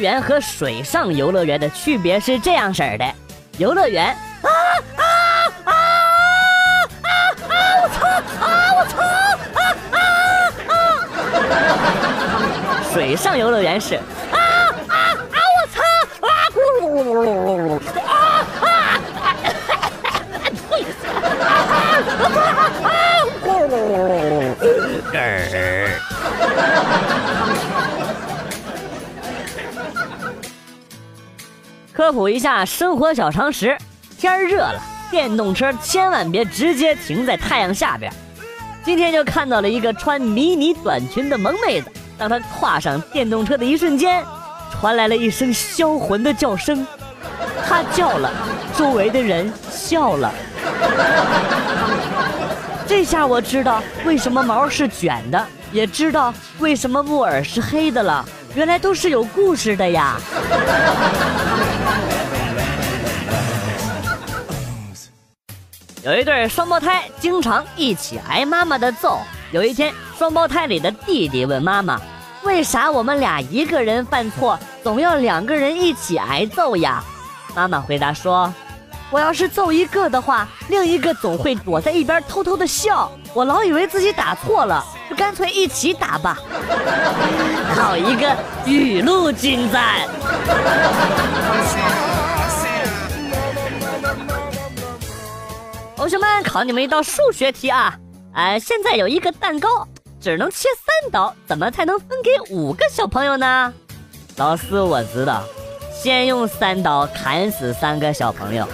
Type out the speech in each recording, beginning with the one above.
园和水上游乐园的区别是这样式儿的：游乐园啊啊啊啊啊！我操啊！我操啊啊啊！水上游乐园是啊啊啊！我操啊！咕噜噜噜噜噜噜啊啊！呸！啊！科普一下生活小常识：天热了，电动车千万别直接停在太阳下边。今天就看到了一个穿迷你短裙的萌妹子，当她跨上电动车的一瞬间，传来了一声销魂的叫声。她叫了，周围的人笑了。这下我知道为什么毛是卷的，也知道为什么木耳是黑的了。原来都是有故事的呀。有一对双胞胎经常一起挨妈妈的揍。有一天，双胞胎里的弟弟问妈妈：“为啥我们俩一个人犯错，总要两个人一起挨揍呀？”妈妈回答说：“我要是揍一个的话，另一个总会躲在一边偷偷的笑。我老以为自己打错了，就干脆一起打吧。”好一个雨露均沾！同学们，考你们一道数学题啊！哎，现在有一个蛋糕，只能切三刀，怎么才能分给五个小朋友呢？老师，我知道，先用三刀砍死三个小朋友，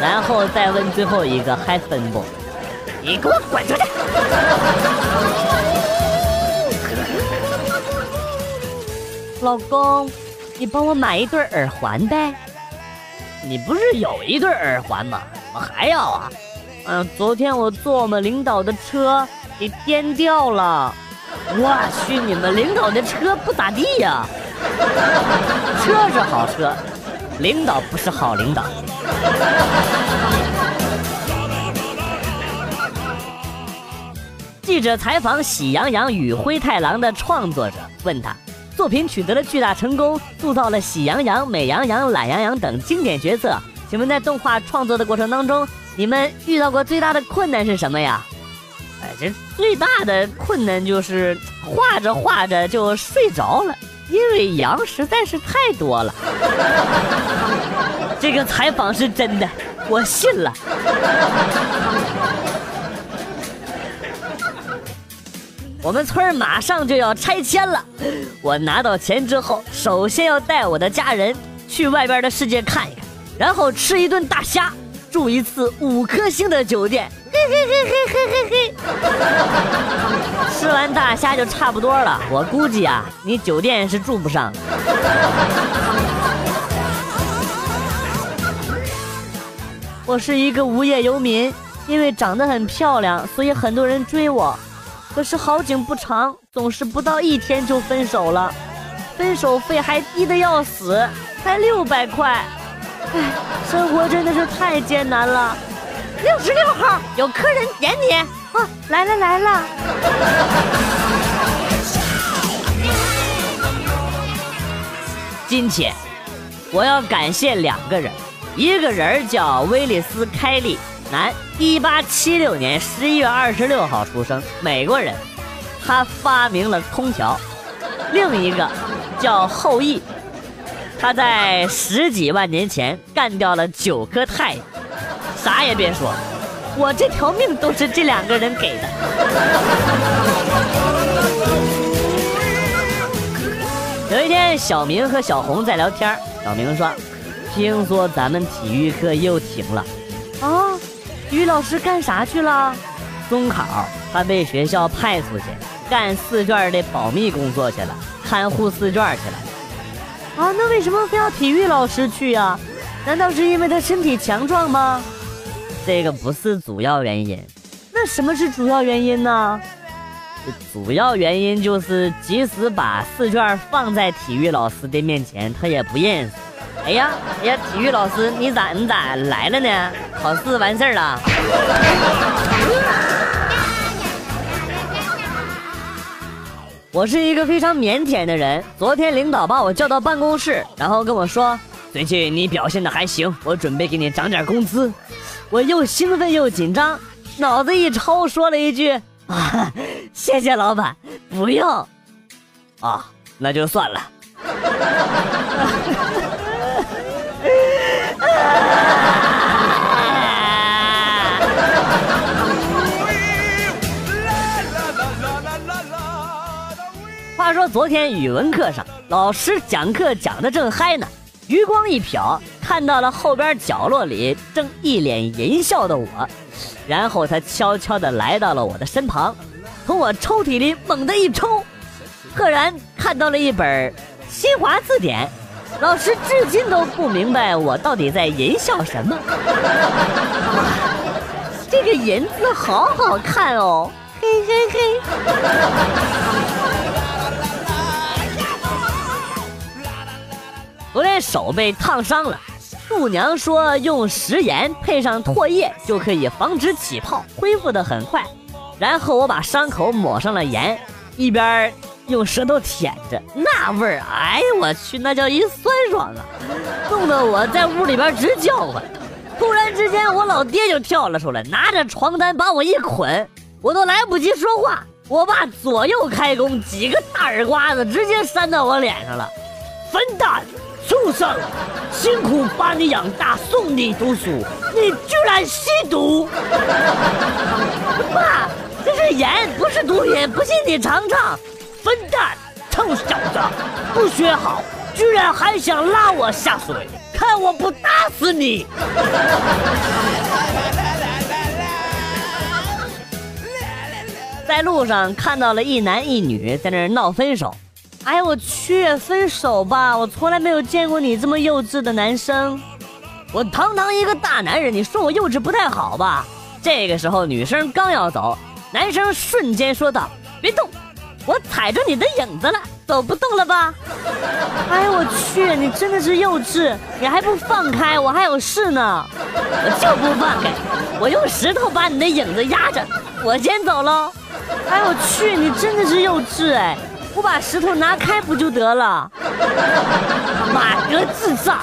然后再问最后一个还分不？你给我滚出去！老公，你帮我买一对耳环呗。你不是有一对耳环吗？怎么还要啊？嗯，昨天我坐我们领导的车，给颠掉了。我去，你们领导的车不咋地呀？车是好车，领导不是好领导。记者采访《喜羊羊与灰太狼》的创作者，问他，作品取得了巨大成功，塑造了喜羊羊、美羊羊、懒羊羊等经典角色。请问在动画创作的过程当中，你们遇到过最大的困难是什么呀？哎，这最大的困难就是画着画着就睡着了，因为羊实在是太多了。这个采访是真的，我信了。我们村马上就要拆迁了，我拿到钱之后，首先要带我的家人去外边的世界看一看，然后吃一顿大虾。住一次五颗星的酒店，嘿嘿嘿嘿嘿嘿嘿。吃完大虾就差不多了，我估计啊，你酒店是住不上。我是一个无业游民，因为长得很漂亮，所以很多人追我。可是好景不长，总是不到一天就分手了，分手费还低的要死，才六百块。哎，生活真的是太艰难了。六十六号有客人点你啊，来了来了。今天我要感谢两个人，一个人叫威利斯·开利，男，一八七六年十一月二十六号出生，美国人，他发明了空调。另一个叫后羿。他在十几万年前干掉了九颗太阳，啥也别说，我这条命都是这两个人给的。有一天，小明和小红在聊天，小明说：“听说咱们体育课又停了，啊，体育老师干啥去了？中考，他被学校派出去干试卷的保密工作去了，看护试卷去了。”啊，那为什么非要体育老师去呀？难道是因为他身体强壮吗？这个不是主要原因。那什么是主要原因呢？主要原因就是，即使把试卷放在体育老师的面前，他也不认识。哎呀，哎呀，体育老师，你咋你咋来了呢？考试完事儿了。我是一个非常腼腆的人。昨天领导把我叫到办公室，然后跟我说：“最近你表现的还行，我准备给你涨点工资。”我又兴奋又紧张，脑子一抽，说了一句：“啊，谢谢老板，不用。”啊，那就算了。昨天语文课上，老师讲课讲的正嗨呢，余光一瞟，看到了后边角落里正一脸淫笑的我，然后他悄悄地来到了我的身旁，从我抽屉里猛地一抽，赫然看到了一本新华字典。老师至今都不明白我到底在淫笑什么。这个“淫”字好好看哦，嘿嘿嘿。手被烫伤了，度娘说用食盐配上唾液就可以防止起泡，恢复的很快。然后我把伤口抹上了盐，一边用舌头舔着，那味儿，哎呦我去，那叫一酸爽啊，冻得我在屋里边直叫唤。突然之间，我老爹就跳了出来，拿着床单把我一捆，我都来不及说话，我爸左右开弓，几个大耳刮子直接扇到我脸上了，笨蛋！畜生，辛苦把你养大，送你读书，你居然吸毒！爸，这是盐，不是毒品，不信你尝尝。笨蛋，臭小子，不学好，居然还想拉我下水，看我不打死你！在路上看到了一男一女在那闹分手。哎呀，我去，分手吧！我从来没有见过你这么幼稚的男生。我堂堂一个大男人，你说我幼稚不太好吧？这个时候，女生刚要走，男生瞬间说道：“别动，我踩着你的影子了，走不动了吧？”哎呀，我去，你真的是幼稚！你还不放开，我还有事呢。我就不放开，我用石头把你的影子压着，我先走喽。哎，我去，你真的是幼稚哎！我把石头拿开不就得了？马德智障！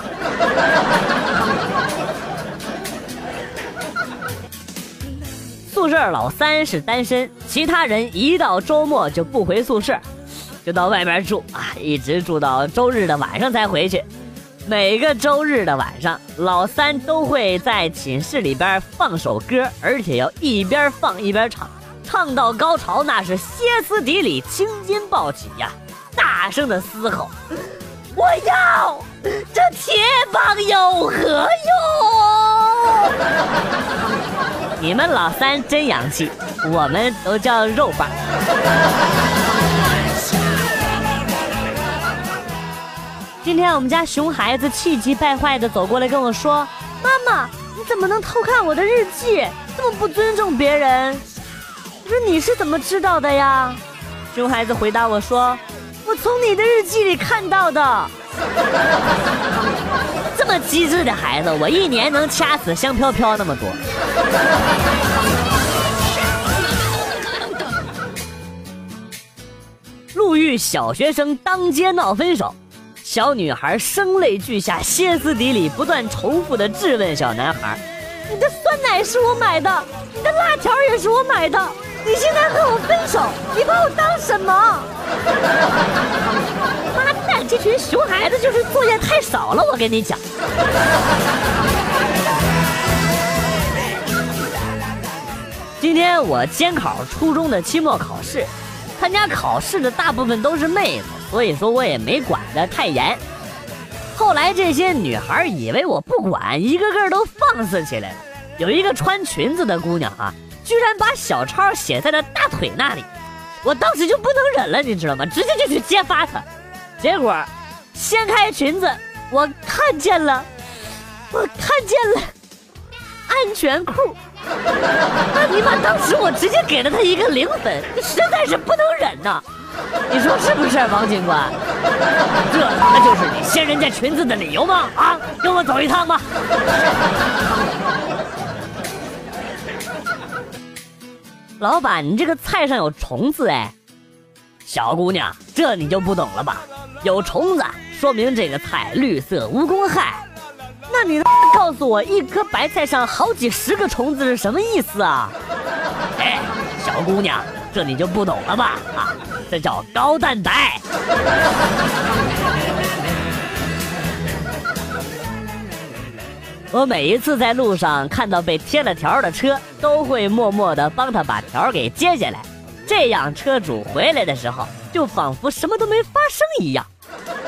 宿舍老三是单身，其他人一到周末就不回宿舍，就到外面住啊，一直住到周日的晚上才回去。每个周日的晚上，老三都会在寝室里边放首歌，而且要一边放一边唱。唱到高潮，那是歇斯底里，青筋暴起呀！大声的嘶吼：“我要这铁棒有何用？”你们老三真洋气，我们都叫肉棒。今天我们家熊孩子气急败坏的走过来跟我说：“妈妈，你怎么能偷看我的日记？这么不尊重别人！”我说你是怎么知道的呀？熊孩子回答我说：“我从你的日记里看到的。”这么机智的孩子，我一年能掐死香飘飘那么多。路遇小学生当街闹分手，小女孩声泪俱下，歇斯底里，不断重复的质问小男孩：“你的酸奶是我买的，你的辣条也是我买的。”你现在和我分手，你把我当什么？妈蛋，这群熊孩子就是作业太少了，我跟你讲。今天我监考初中的期末考试，参加考试的大部分都是妹子，所以说我也没管得太严。后来这些女孩以为我不管，一个个都放肆起来了。有一个穿裙子的姑娘啊。居然把小抄写在了大腿那里，我当时就不能忍了，你知道吗？直接就去揭发他，结果掀开裙子，我看见了，我看见了安全裤。那尼玛，当时我直接给了他一个零分，实在是不能忍呐！你说是不是，王警官？这他妈就是你掀人家裙子的理由吗？啊，跟我走一趟吧。老板，你这个菜上有虫子哎！小姑娘，这你就不懂了吧？有虫子，说明这个菜绿色无公害。那你告诉我，一颗白菜上好几十个虫子是什么意思啊？哎，小姑娘，这你就不懂了吧？啊，这叫高蛋白。我每一次在路上看到被贴了条的车，都会默默的帮他把条给揭下来。这样，车主回来的时候就仿佛什么都没发生一样。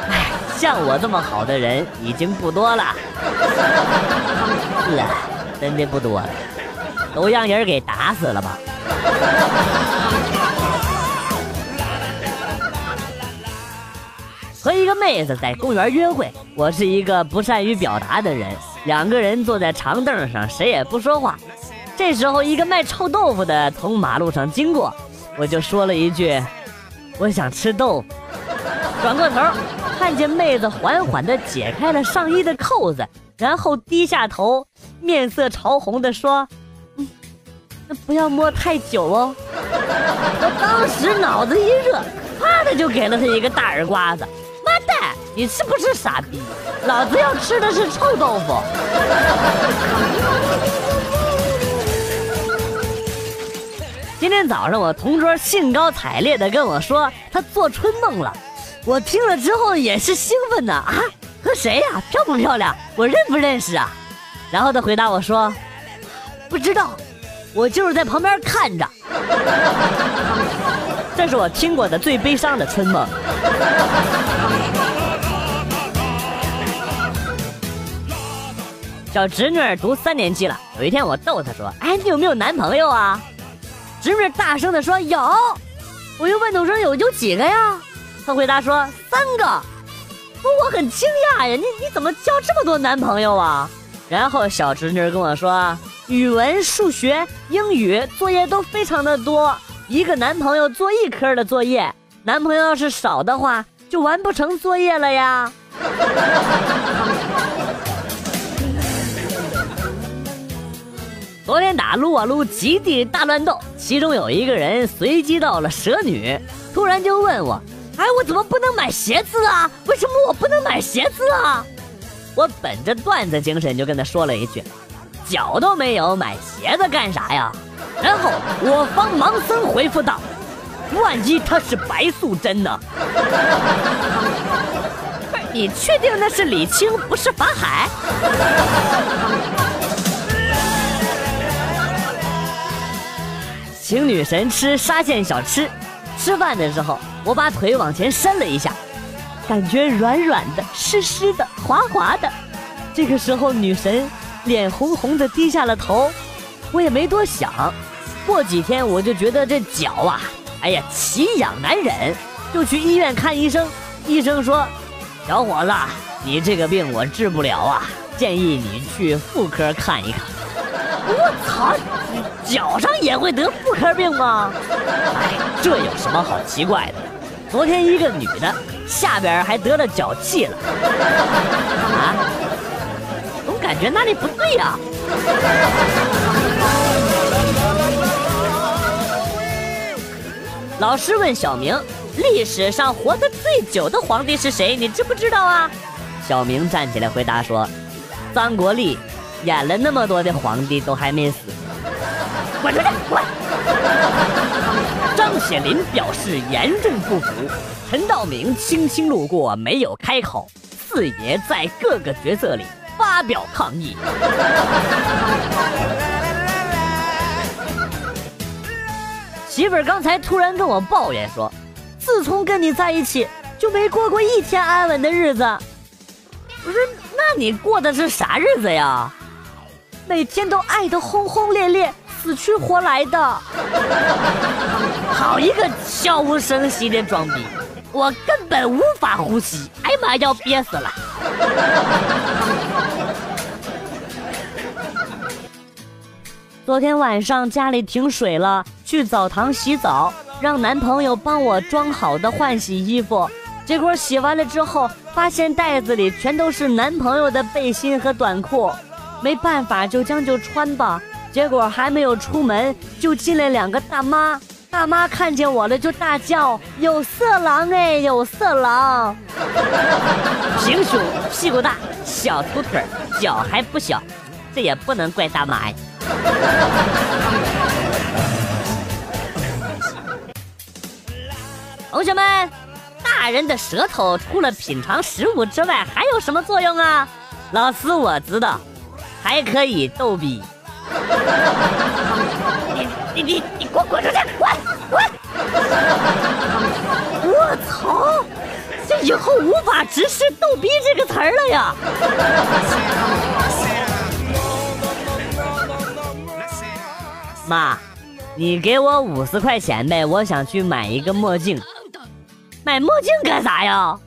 唉，像我这么好的人已经不多了，是啊，真的不多了，都让人给打死了吧。和一个妹子在公园约会，我是一个不善于表达的人，两个人坐在长凳上，谁也不说话。这时候，一个卖臭豆腐的从马路上经过。我就说了一句：“我想吃豆腐。”转过头，看见妹子缓缓地解开了上衣的扣子，然后低下头，面色潮红地说：“嗯，那不要摸太久哦。”我当时脑子一热，啪的就给了他一个大耳刮子。你是不是傻逼？老子要吃的是臭豆腐。今天早上，我同桌兴高采烈地跟我说他做春梦了，我听了之后也是兴奋的啊，和谁呀？漂不漂亮？我认不认识啊？然后他回答我说，不知道，我就是在旁边看着。这是我听过的最悲伤的春梦。小侄女读三年级了，有一天我逗她说，哎，你有没有男朋友啊？侄女大声的说：“有。”我又问：“我说有有几个呀？”她回答说：“三个。”我很惊讶呀，你你怎么交这么多男朋友啊？然后小侄女跟我说：“语文、数学、英语作业都非常的多，一个男朋友做一科的作业，男朋友要是少的话，就完不成作业了呀。” 昨天打撸啊撸极地大乱斗，其中有一个人随机到了蛇女，突然就问我：“哎，我怎么不能买鞋子啊？为什么我不能买鞋子啊？”我本着段子精神就跟他说了一句：“脚都没有，买鞋子干啥呀？”然后我方盲僧回复道：“万一他是白素贞呢？” 你确定那是李青，不是法海？请女神吃沙县小吃，吃饭的时候我把腿往前伸了一下，感觉软软的、湿湿的、滑滑的。这个时候女神脸红红的低下了头，我也没多想。过几天我就觉得这脚啊，哎呀奇痒难忍，就去医院看医生。医生说：“小伙子，你这个病我治不了啊，建议你去妇科看一看。”我操！脚上也会得妇科病吗？哎，这有什么好奇怪的？昨天一个女的下边还得了脚气了。啊？总感觉哪里不对呀？老师问小明：“历史上活得最久的皇帝是谁？你知不知道啊？”小明站起来回答说：“张国立。”演了那么多的皇帝都还没死，滚出去！滚！张显林表示严重不服，陈道明轻轻路过没有开口，四爷在各个角色里发表抗议。媳妇儿刚才突然跟我抱怨说，自从跟你在一起就没过过一天安稳的日子。我说，那你过的是啥日子呀？每天都爱得轰轰烈烈、死去活来的，好一个悄无声息的装逼，我根本无法呼吸，哎呀妈，要憋死了！昨天晚上家里停水了，去澡堂洗澡，让男朋友帮我装好的换洗衣服，结果洗完了之后，发现袋子里全都是男朋友的背心和短裤。没办法，就将就穿吧。结果还没有出门，就进来两个大妈，大妈看见我了就大叫：“有色狼哎，有色狼！” 平胸，屁股大，小粗腿脚还不小，这也不能怪大妈呀。同学们，大人的舌头除了品尝食物之外，还有什么作用啊？老师，我知道，还可以逗比。你你你你滚滚出去，滚滚！我操，这以后无法直视“逗逼”这个词儿了呀！妈，你给我五十块钱呗，我想去买一个墨镜。买墨镜干啥呀？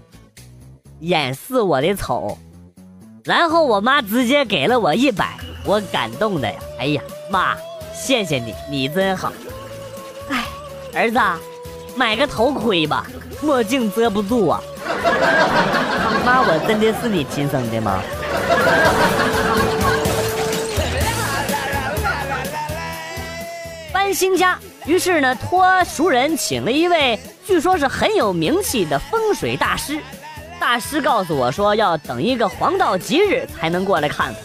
掩饰我的丑。然后我妈直接给了我一百，我感动的呀！哎呀，妈，谢谢你，你真好。哎，儿子，买个头盔吧，墨镜遮不住啊。妈，我真的是你亲生的吗？搬新家，于是呢，托熟人请了一位据说是很有名气的风水大师。大师告诉我说，要等一个黄道吉日才能过来看看。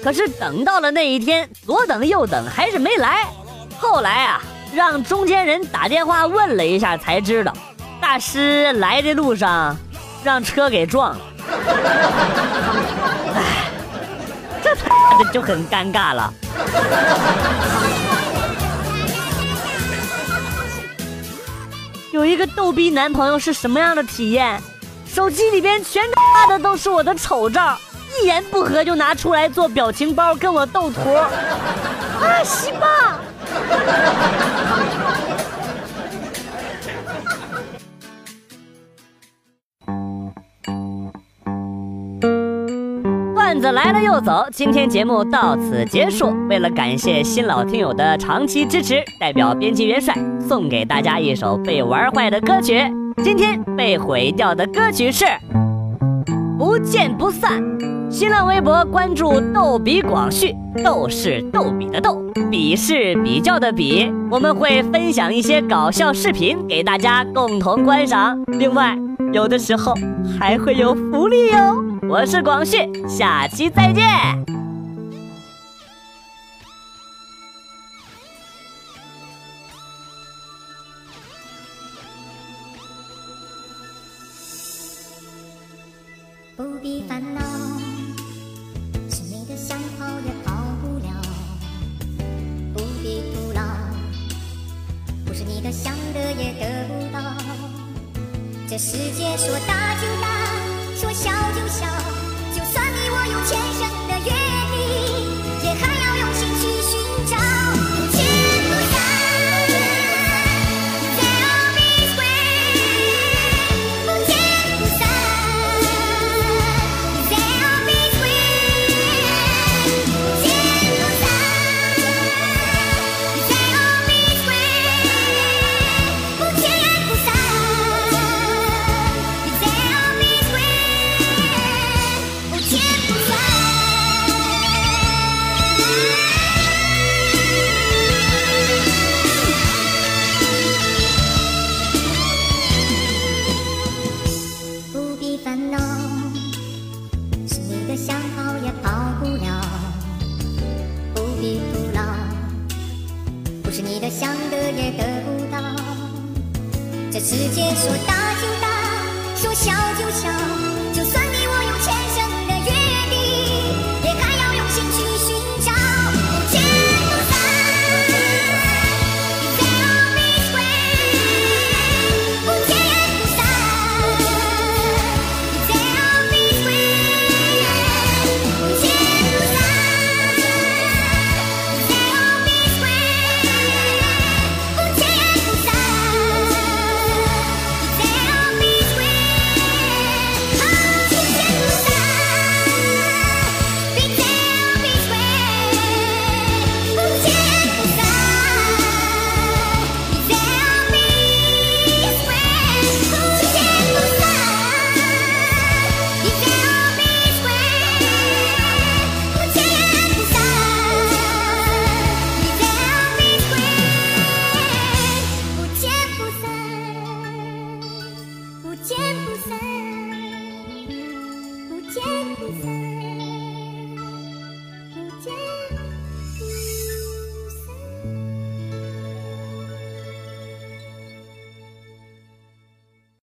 可是等到了那一天，左等右等，还是没来。后来啊，让中间人打电话问了一下，才知道大师来的路上让车给撞了。哎，这他妈的就很尴尬了。有一个逗逼男朋友是什么样的体验？手机里边全发的都是我的丑照，一言不合就拿出来做表情包跟我斗图。啊，西吧！段子来了又走，今天节目到此结束。为了感谢新老听友的长期支持，代表编辑元帅送给大家一首被玩坏的歌曲。今天被毁掉的歌曲是《不见不散》。新浪微博关注“逗比广旭”，逗是逗比的逗，比是比较的比。我们会分享一些搞笑视频给大家共同观赏，另外有的时候还会有福利哟。我是广旭，下期再见。不必烦恼，是你的想跑也跑不了；不必徒劳，不是你的想得也得不到。这世界说大就大，说小这世界说大就大，说小就小。